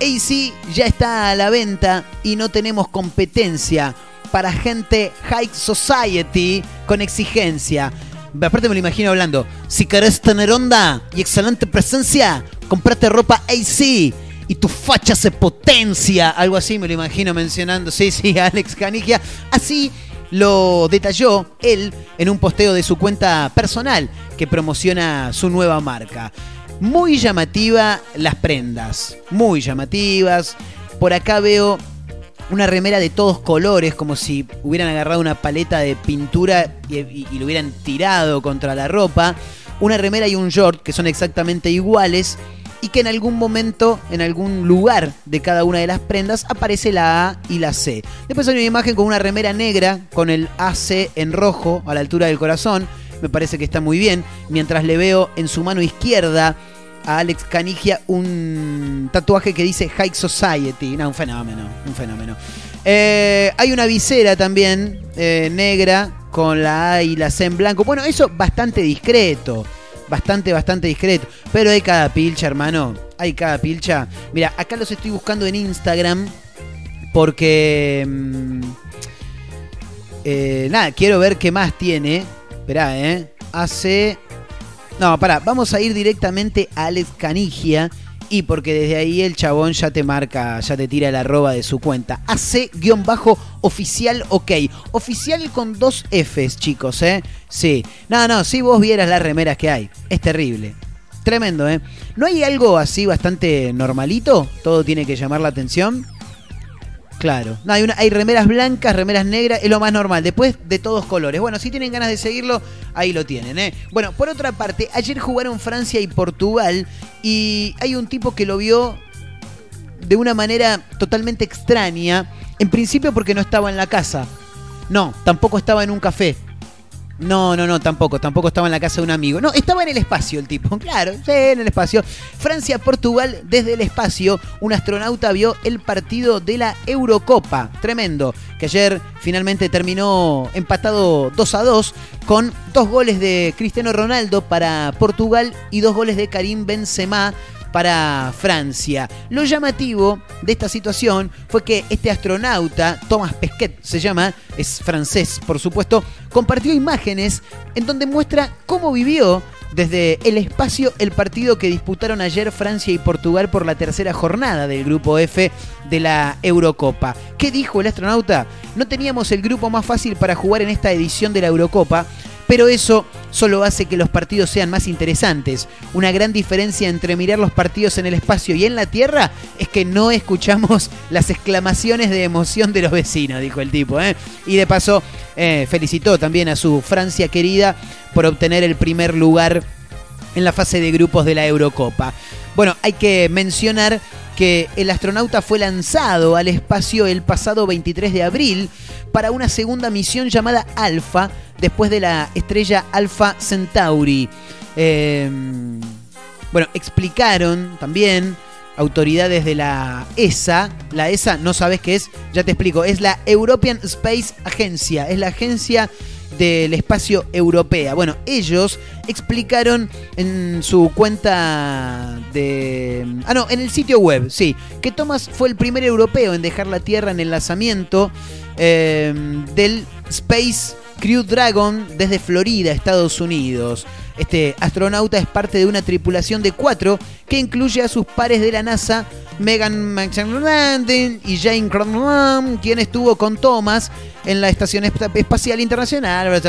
AC ya está a la venta y no tenemos competencia para gente high society con exigencia. Aparte me lo imagino hablando, si querés tener onda y excelente presencia, comprate ropa AC y tu facha se potencia. Algo así me lo imagino mencionando, sí, sí, Alex Canigia. Así lo detalló él en un posteo de su cuenta personal que promociona su nueva marca. Muy llamativa las prendas, muy llamativas. Por acá veo una remera de todos colores, como si hubieran agarrado una paleta de pintura y, y- y lo hubieran tirado contra la ropa. Una remera y un short que son exactamente iguales y que en algún momento, en algún lugar de cada una de las prendas, aparece la A y la C. Después hay una imagen con una remera negra con el AC en rojo a la altura del corazón. Me parece que está muy bien. Mientras le veo en su mano izquierda a Alex Canigia un tatuaje que dice High Society. No, un fenómeno, un fenómeno. Eh, hay una visera también eh, negra con la A y la C en blanco. Bueno, eso bastante discreto. Bastante, bastante discreto. Pero hay cada pilcha, hermano. Hay cada pilcha. Mira, acá los estoy buscando en Instagram. Porque... mm, eh, nada, quiero ver qué más tiene. Esperá, ¿eh? Hace... No, pará, vamos a ir directamente a Alex Canigia. Y porque desde ahí el chabón ya te marca, ya te tira el arroba de su cuenta. AC-oficial ok. Oficial con dos Fs, chicos, ¿eh? Sí. No, no, si vos vieras las remeras que hay. Es terrible. Tremendo, ¿eh? ¿No hay algo así bastante normalito? Todo tiene que llamar la atención. Claro. No, hay, una, hay remeras blancas, remeras negras, es lo más normal. Después de todos colores. Bueno, si tienen ganas de seguirlo, ahí lo tienen. ¿eh? Bueno, por otra parte, ayer jugaron Francia y Portugal y hay un tipo que lo vio de una manera totalmente extraña. En principio porque no estaba en la casa. No, tampoco estaba en un café. No, no, no, tampoco, tampoco estaba en la casa de un amigo. No, estaba en el espacio el tipo, claro, sí, en el espacio. Francia-Portugal, desde el espacio, un astronauta vio el partido de la Eurocopa, tremendo, que ayer finalmente terminó empatado 2 a 2 con dos goles de Cristiano Ronaldo para Portugal y dos goles de Karim Benzema para Francia. Lo llamativo de esta situación fue que este astronauta, Thomas Pesquet se llama, es francés por supuesto, compartió imágenes en donde muestra cómo vivió desde el espacio el partido que disputaron ayer Francia y Portugal por la tercera jornada del grupo F de la Eurocopa. ¿Qué dijo el astronauta? No teníamos el grupo más fácil para jugar en esta edición de la Eurocopa, pero eso solo hace que los partidos sean más interesantes. Una gran diferencia entre mirar los partidos en el espacio y en la Tierra es que no escuchamos las exclamaciones de emoción de los vecinos, dijo el tipo. ¿eh? Y de paso eh, felicitó también a su Francia querida por obtener el primer lugar en la fase de grupos de la Eurocopa. Bueno, hay que mencionar que el astronauta fue lanzado al espacio el pasado 23 de abril para una segunda misión llamada Alpha, después de la estrella Alpha Centauri. Eh, bueno, explicaron también autoridades de la ESA. La ESA, no sabes qué es, ya te explico. Es la European Space Agencia. Es la agencia del espacio europea. Bueno, ellos explicaron en su cuenta de... Ah, no, en el sitio web, sí, que Thomas fue el primer europeo en dejar la Tierra en el lanzamiento eh, del Space Crew Dragon desde Florida, Estados Unidos. Este astronauta es parte de una tripulación de cuatro que incluye a sus pares de la NASA, Megan McChandler y Jane Cronenberg, quien estuvo con Thomas en la Estación Espacial Internacional.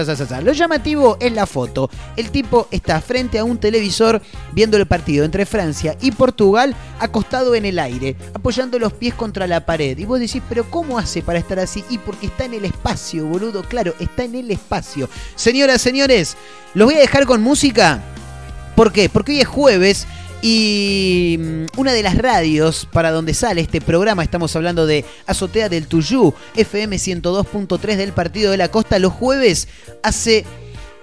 Lo llamativo es la foto. El tipo está frente a un televisor viendo el partido entre Francia y Portugal acostado en el aire, apoyando los pies contra la pared. Y vos decís, pero ¿cómo hace para estar así? Y porque está en el espacio, boludo. Claro, está en el espacio. Señoras, señores, los voy a dejar con música. ¿Por qué? Porque hoy es jueves y mm, una de las radios para donde sale este programa, estamos hablando de Azotea del Tuyú, FM 102.3 del Partido de la Costa, los jueves hace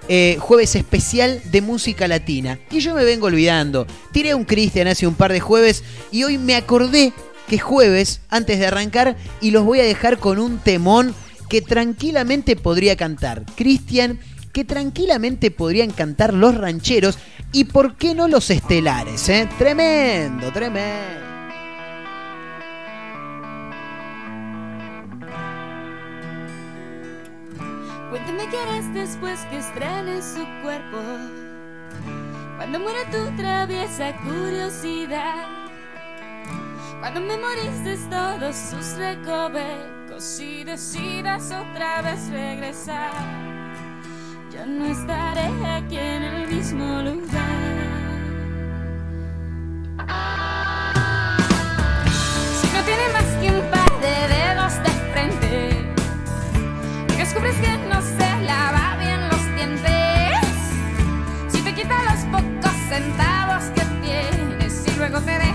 eh, jueves especial de música latina. Y yo me vengo olvidando. Tiré un Cristian hace un par de jueves y hoy me acordé que es jueves antes de arrancar y los voy a dejar con un temón que tranquilamente podría cantar. Cristian que tranquilamente podrían cantar los rancheros y por qué no los estelares, ¿eh? Tremendo, tremendo. Cuéntame qué harás después que estrenes su cuerpo. Cuando muera tu traviesa curiosidad. Cuando memorices todos sus recovecos y decidas otra vez regresar. No estaré aquí en el mismo lugar. Si no tiene más que un par de dedos de frente, descubres que no se lava bien los dientes. Si te quita los pocos centavos que tienes y luego te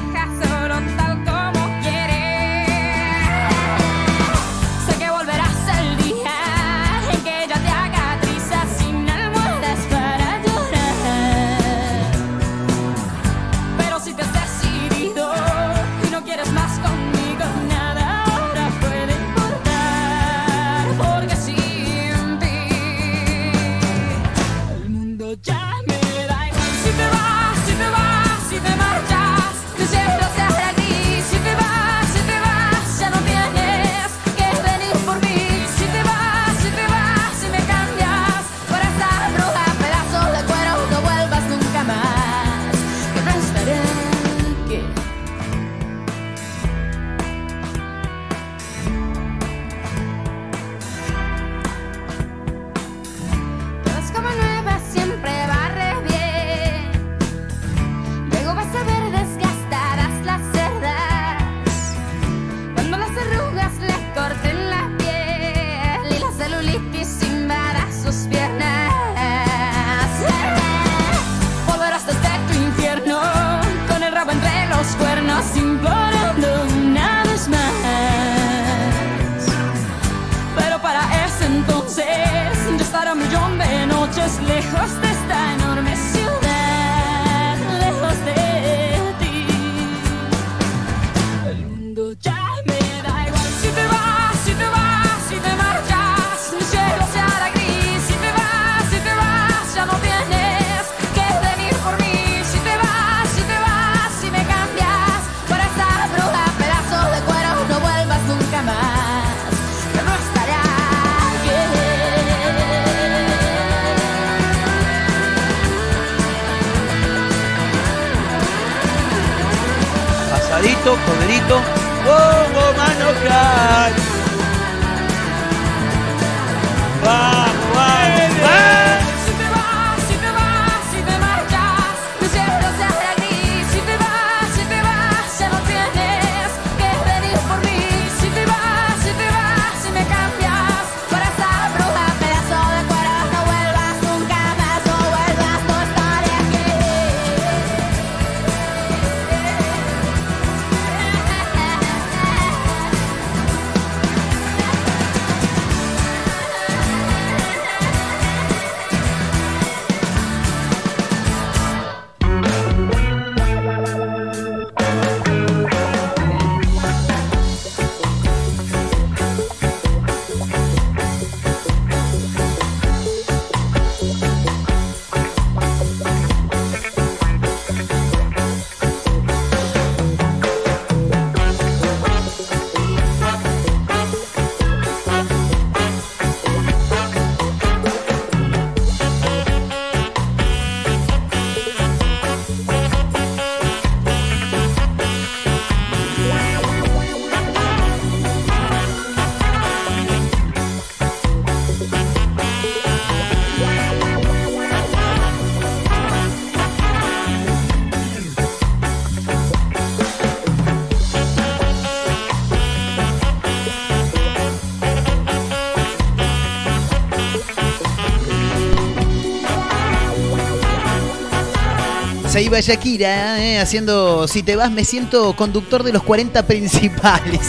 iba Shakira eh, haciendo Si te vas me siento conductor de los 40 principales.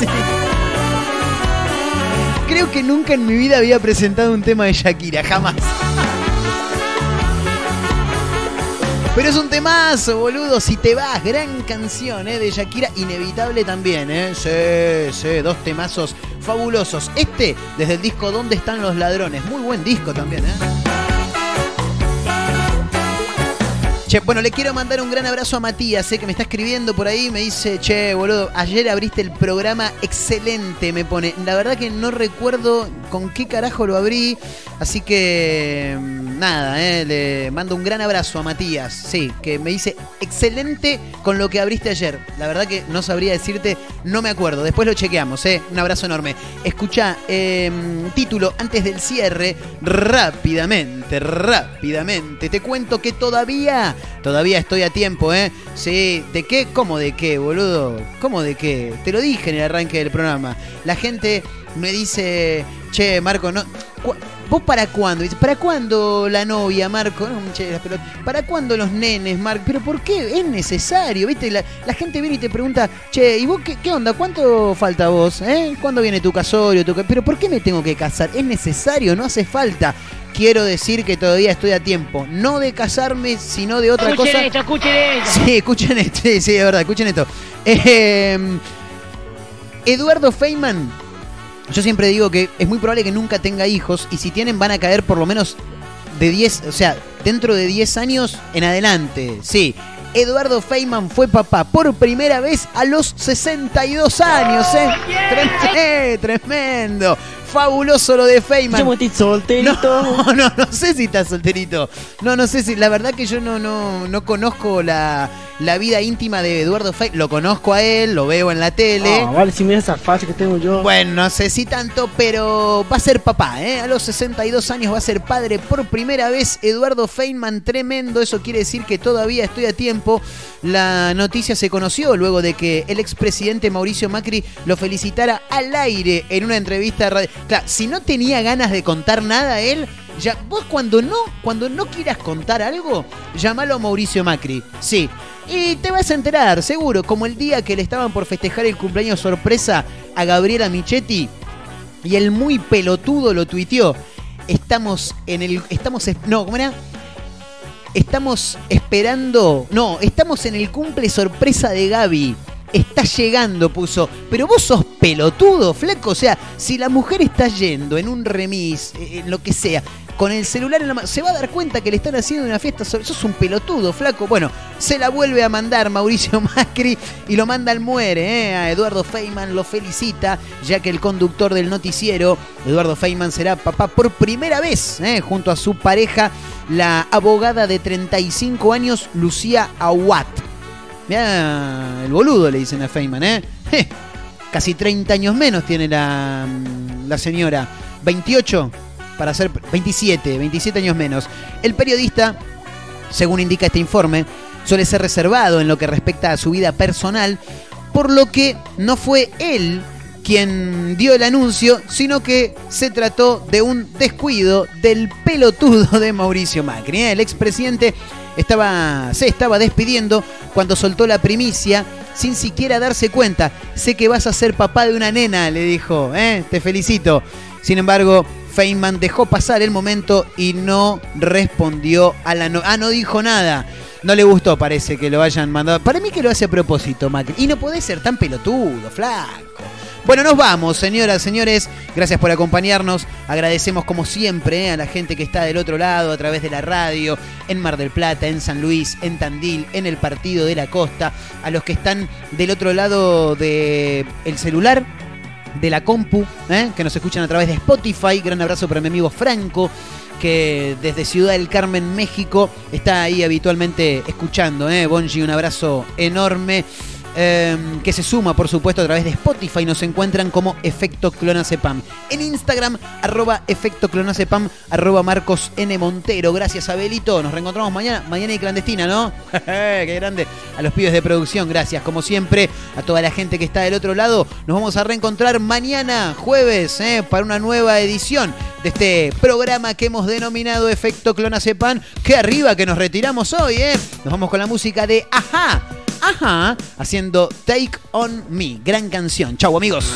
Creo que nunca en mi vida había presentado un tema de Shakira, jamás. Pero es un temazo, boludo. Si te vas, gran canción eh, de Shakira, inevitable también, ¿eh? Sí, sí, dos temazos fabulosos. Este, desde el disco ¿Dónde están los ladrones? Muy buen disco también, ¿eh? Bueno, le quiero mandar un gran abrazo a Matías, sé que me está escribiendo por ahí, me dice, che, boludo, ayer abriste el programa excelente, me pone. La verdad que no recuerdo con qué carajo lo abrí, así que mm, nada, eh, le mando un gran abrazo a Matías, sí, que me dice excelente con lo que abriste ayer. La verdad que no sabría decirte, no me acuerdo, después lo chequeamos, eh. Un abrazo enorme. Escucha, eh, título antes del cierre, rápidamente, rápidamente, te cuento que todavía Todavía estoy a tiempo, ¿eh? Sí, ¿de qué? ¿Cómo de qué, boludo? ¿Cómo de qué? Te lo dije en el arranque del programa. La gente me dice, che, Marco, no. ¿Vos para cuándo? Dice, ¿para cuándo la novia, Marco? No, che, las pelotas. ¿Para cuándo los nenes, Marco? ¿Pero por qué? Es necesario, ¿viste? La, la gente viene y te pregunta, che, ¿y vos qué, qué onda? ¿Cuánto falta vos? ¿Eh? ¿Cuándo viene tu casorio? Tu ¿Pero por qué me tengo que casar? ¿Es necesario? ¿No hace falta? Quiero decir que todavía estoy a tiempo. No de casarme, sino de otra Escuchen cosa. esto, escuchen esto. Sí, escuchen esto, sí, sí, es verdad, escuchen esto. Eh, Eduardo Feynman, yo siempre digo que es muy probable que nunca tenga hijos y si tienen van a caer por lo menos de 10, o sea, dentro de 10 años en adelante, sí. Eduardo Feynman fue papá por primera vez a los 62 años, ¿eh? Tremendo, tremendo. Fabuloso lo de Feynman. solterito. No, no, no sé si está solterito. No, no sé si. La verdad que yo no, no, no conozco la, la vida íntima de Eduardo Feynman. Lo conozco a él, lo veo en la tele. Ah, vale, si mira esa facha que tengo yo. Bueno, no sé si tanto, pero va a ser papá, ¿eh? A los 62 años va a ser padre por primera vez. Eduardo Feynman, tremendo. Eso quiere decir que todavía estoy a tiempo. La noticia se conoció luego de que el expresidente Mauricio Macri lo felicitara al aire en una entrevista. radi- Claro, si no tenía ganas de contar nada él, ya vos cuando no, cuando no quieras contar algo, llamalo a Mauricio Macri. Sí. Y te vas a enterar, seguro, como el día que le estaban por festejar el cumpleaños sorpresa a Gabriela Michetti y el muy pelotudo lo tuiteó. estamos en el. Estamos. es- No, ¿cómo era? Estamos esperando. No, estamos en el cumple sorpresa de Gaby. Está llegando, puso. Pero vos sos pelotudo, flaco. O sea, si la mujer está yendo en un remis, eh, en lo que sea, con el celular en la mano, se va a dar cuenta que le están haciendo una fiesta. Sos un pelotudo, flaco. Bueno, se la vuelve a mandar Mauricio Macri y lo manda al muere. ¿eh? A Eduardo Feynman lo felicita, ya que el conductor del noticiero, Eduardo Feynman, será papá por primera vez, ¿eh? junto a su pareja, la abogada de 35 años, Lucía Aguat. Mirá, el boludo le dicen a Feynman, ¿eh? Casi 30 años menos tiene la, mm, la señora. 28 para ser 27, 27 años menos. El periodista, según indica este informe, suele ser reservado en lo que respecta a su vida personal, por lo que no fue él quien dio el anuncio, sino que se trató de un descuido del pelotudo de Mauricio Macri. ¿eh? El expresidente estaba, se estaba despidiendo cuando soltó la primicia sin siquiera darse cuenta. Sé que vas a ser papá de una nena, le dijo. ¿eh? Te felicito. Sin embargo, Feynman dejó pasar el momento y no respondió a la... No ah, no dijo nada. No le gustó, parece, que lo hayan mandado. Para mí que lo hace a propósito, Macri. Y no podés ser tan pelotudo, flaco. Bueno, nos vamos, señoras, señores. Gracias por acompañarnos. Agradecemos como siempre eh, a la gente que está del otro lado a través de la radio, en Mar del Plata, en San Luis, en Tandil, en el Partido de la Costa, a los que están del otro lado del el celular, de la compu, eh, que nos escuchan a través de Spotify. Gran abrazo para mi amigo Franco, que desde Ciudad del Carmen, México, está ahí habitualmente escuchando. Eh. Bonji, un abrazo enorme. Eh, que se suma, por supuesto, a través de Spotify. Nos encuentran como Efecto Clonacepam. En Instagram, arroba Efecto Clonacepam, arroba Marcos. Montero. Gracias, Abelito. Nos reencontramos mañana. Mañana y clandestina, ¿no? Qué grande. A los pibes de producción, gracias. Como siempre, a toda la gente que está del otro lado. Nos vamos a reencontrar mañana, jueves, ¿eh? para una nueva edición de este programa que hemos denominado Efecto Clonacepam. Que arriba que nos retiramos hoy, ¿eh? Nos vamos con la música de Ajá. Ajá, haciendo Take On Me. Gran canción. Chau, amigos.